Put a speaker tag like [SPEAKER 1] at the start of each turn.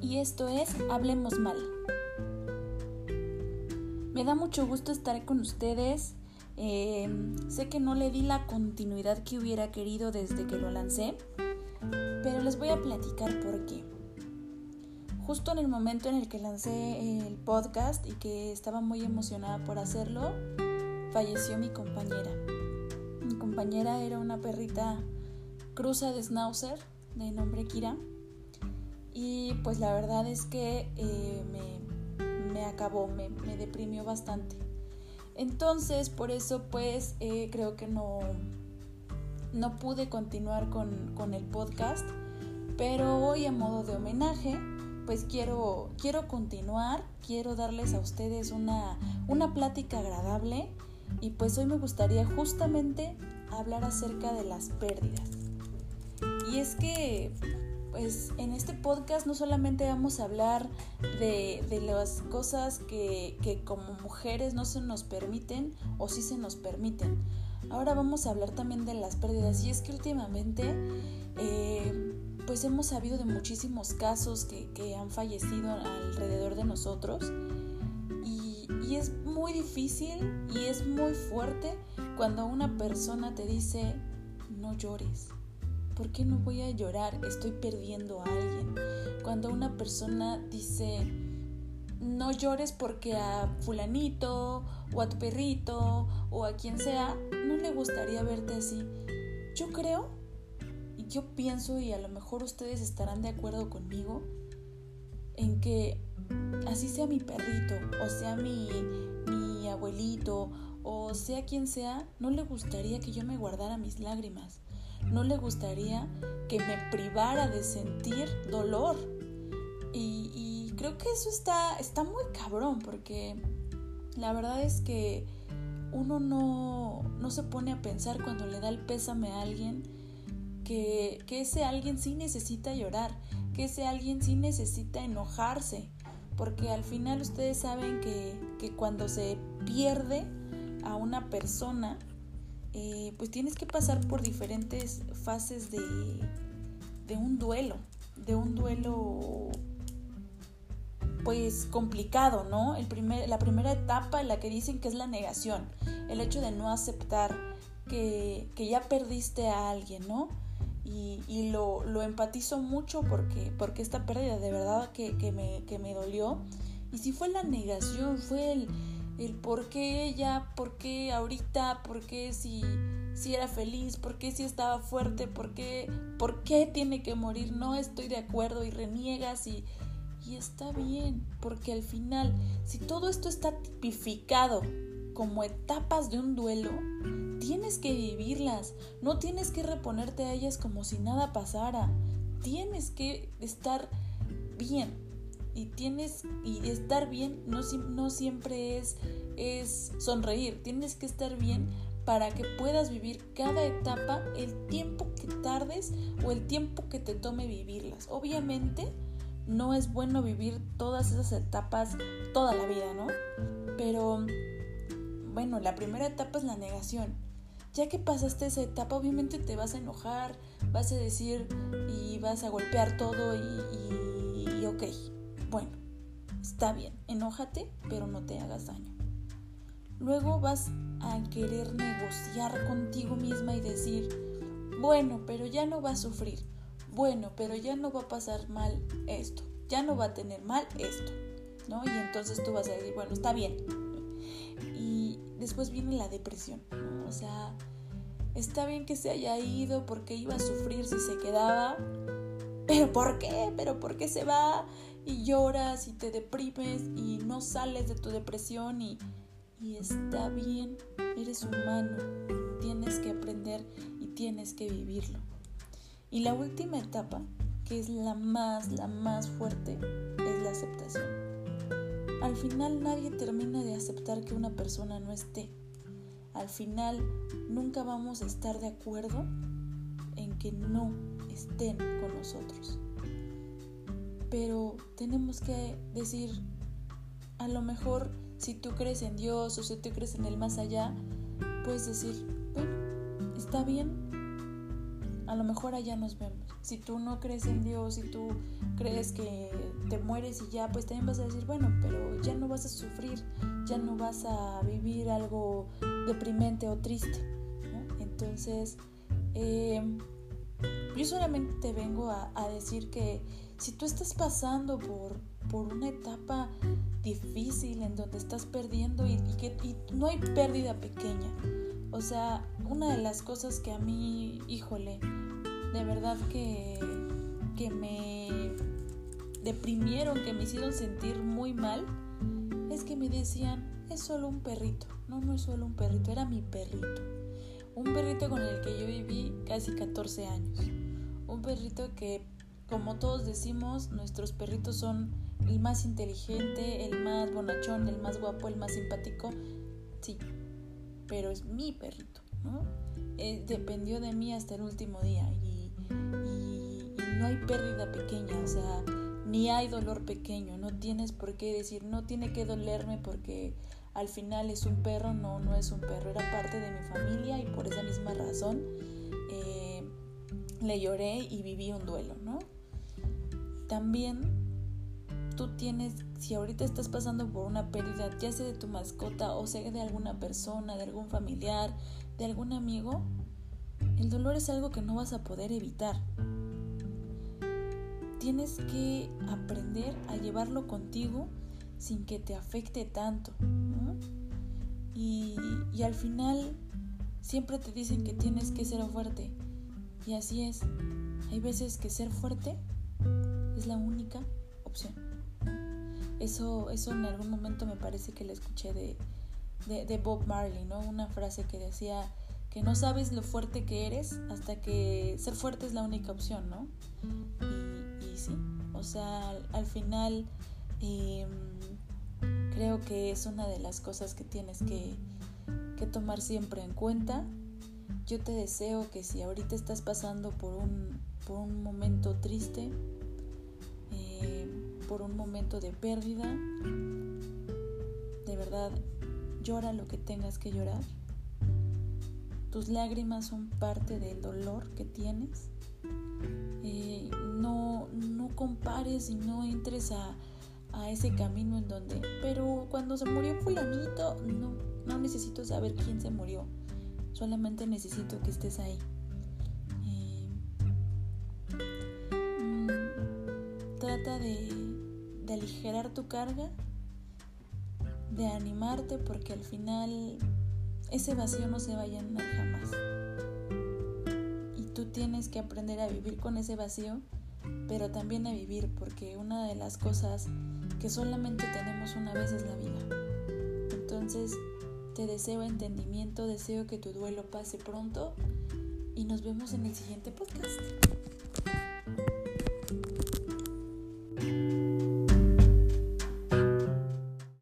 [SPEAKER 1] Y esto es Hablemos Mal. Me da mucho gusto estar con ustedes. Em, sé que no le di la continuidad que hubiera querido desde que lo lancé, pero les voy a platicar por qué. Justo en el momento en el que lancé el podcast y que estaba muy emocionada por hacerlo, falleció mi compañera. Mi compañera era una perrita cruza de Schnauzer de nombre Kira y pues la verdad es que eh, me, acabó, me, deprimió bastante. Entonces, por eso pues eh, creo que no, no pude continuar con, el podcast, pero hoy a modo de homenaje, pues quiero, quiero continuar, quiero darles a ustedes una, una plática agradable y pues hoy me gustaría justamente hablar acerca de las pérdidas. Y es que pues en este podcast no solamente vamos a hablar de, las cosas que, como mujeres no se nos permiten o sí se nos permiten. Ahora vamos a hablar también de las pérdidas. Y es que últimamente eh, pues hemos sabido de muchísimos casos que, han fallecido alrededor de nosotros. Y, y es muy difícil y es muy fuerte cuando una persona te dice no llores ¿por qué no voy a llorar? Estoy perdiendo a alguien. Cuando una persona dice, no llores porque a fulanito o a tu perrito o a quien sea, no le gustaría verte así. Yo creo, y yo pienso, y a lo mejor ustedes estarán de acuerdo conmigo, en que así sea mi perrito, o sea mi, mi abuelito, o sea quien sea, no le gustaría que yo me guardara mis lágrimas no le gustaría que me privara de sentir dolor. Y, creo que eso está, está muy cabrón porque la verdad es que uno no, no se pone a pensar cuando le da el pésame a alguien que, que ese alguien sí necesita llorar, que ese alguien sí necesita enojarse, porque al final ustedes saben que, que cuando se pierde a una persona, eh, pues tienes que pasar por diferentes fases de, de un duelo, de un duelo pues complicado, ¿no? El primer, la primera etapa en la que dicen que es la negación, el hecho de no aceptar que, ya perdiste a alguien, ¿no? Y, lo, lo, empatizo mucho porque, porque esta pérdida de verdad que, me, que me dolió. Y si fue la negación, fue el, el por qué ella, por qué ahorita, por qué si, si era feliz, por qué si estaba fuerte, por qué, por qué tiene que morir, no estoy de acuerdo y reniegas y, y está bien, porque al final, si todo esto está tipificado como etapas de un duelo, tienes que vivirlas, no tienes que reponerte a ellas como si nada pasara, tienes que estar bien, y tienes y estar bien no, no siempre es, es sonreír, tienes que estar bien para que puedas vivir cada etapa el tiempo que tardes o el tiempo que te tome vivirlas. Obviamente no es bueno vivir todas esas etapas toda la vida, ¿no? Pero bueno, la primera etapa es la negación. Ya que pasaste esa etapa, obviamente te vas a enojar, vas a decir y vas a golpear todo y, y, y ok, bueno, está bien, enójate, pero no te hagas daño. Luego vas a querer negociar contigo misma y decir, bueno, pero ya no va a sufrir, bueno, pero ya no va a pasar mal esto, ya no va a tener mal esto, ¿no? Y entonces tú vas a decir, bueno, está bien. Y después viene la depresión, ¿no? O sea, está bien que se haya ido porque iba a sufrir si se quedaba, pero ¿por qué? ¿Pero por qué se va? Y lloras y te deprimes y no sales de tu depresión y, y está bien, eres humano, tienes que aprender y tienes que vivirlo. Y la última etapa, que es la más, la más fuerte, es la aceptación. Al final nadie termina de aceptar que una persona no esté. Al final nunca vamos a estar de acuerdo en que no estén con nosotros pero tenemos que decir, a lo mejor si tú crees en Dios o si tú crees en el más allá, puedes decir, bueno, está bien, a lo mejor allá nos vemos. Si tú no crees en Dios, si tú crees que te mueres y ya, pues también vas a decir, bueno, pero ya no vas a sufrir, ya no vas a vivir algo deprimente o triste. Entonces, eh, yo solamente te vengo a, decir que si tú estás pasando por, por una etapa difícil en donde estás perdiendo y, que no hay pérdida pequeña. O sea, una de las cosas que a mí, híjole, de verdad que, que me deprimieron, que me hicieron sentir muy mal, es que me decían, es solo un perrito. No, no es solo un perrito, era mi perrito. Un perrito con el que yo viví casi 14 años. Un perrito que, como todos decimos, nuestros perritos son el más inteligente, el más bonachón, el más guapo, el más simpático. Sí, pero es mi perrito, ¿no? Eh, dependió de mí hasta el último día y, no hay pérdida pequeña, o sea, ni hay dolor pequeño, no tienes por qué decir, no tiene que dolerme porque al final es un perro, no, no es un perro, era parte de mi familia y por esa misma razón eh, le lloré y viví un duelo, ¿no? También tú tienes, si ahorita estás pasando por una pérdida, ya sea de tu mascota o sea de alguna persona, de algún familiar, de algún amigo, el dolor es algo que no vas a poder evitar. Tienes que aprender a llevarlo contigo sin que te afecte tanto. Y, y al final siempre te dicen que tienes que ser fuerte. Y así es. Hay veces que ser fuerte es la única opción. Eso, eso en algún momento me parece que le escuché de, de, Bob Marley, ¿no? Una frase que decía que no sabes lo fuerte que eres hasta que ser fuerte es la única opción, ¿no? Y, sí, o sea, al, final em, creo que es una de las cosas que tienes que, que tomar siempre en cuenta. Yo te deseo que si ahorita estás pasando por un, por un momento triste, por un momento de pérdida, de verdad llora lo que tengas que llorar. Tus lágrimas son parte del dolor que tienes. Eh, no, no compares y no entres a, a ese camino en donde, pero cuando se murió fulanito, no, no necesito saber quién se murió, solamente necesito que estés ahí. De de aligerar tu carga, de animarte porque al final ese vacío no se va a llenar jamás. Y tú tienes que aprender a vivir con ese vacío, pero también a vivir porque una de las cosas que solamente tenemos una vez es la vida. Entonces te deseo entendimiento, deseo que tu duelo pase pronto y nos vemos en el siguiente podcast.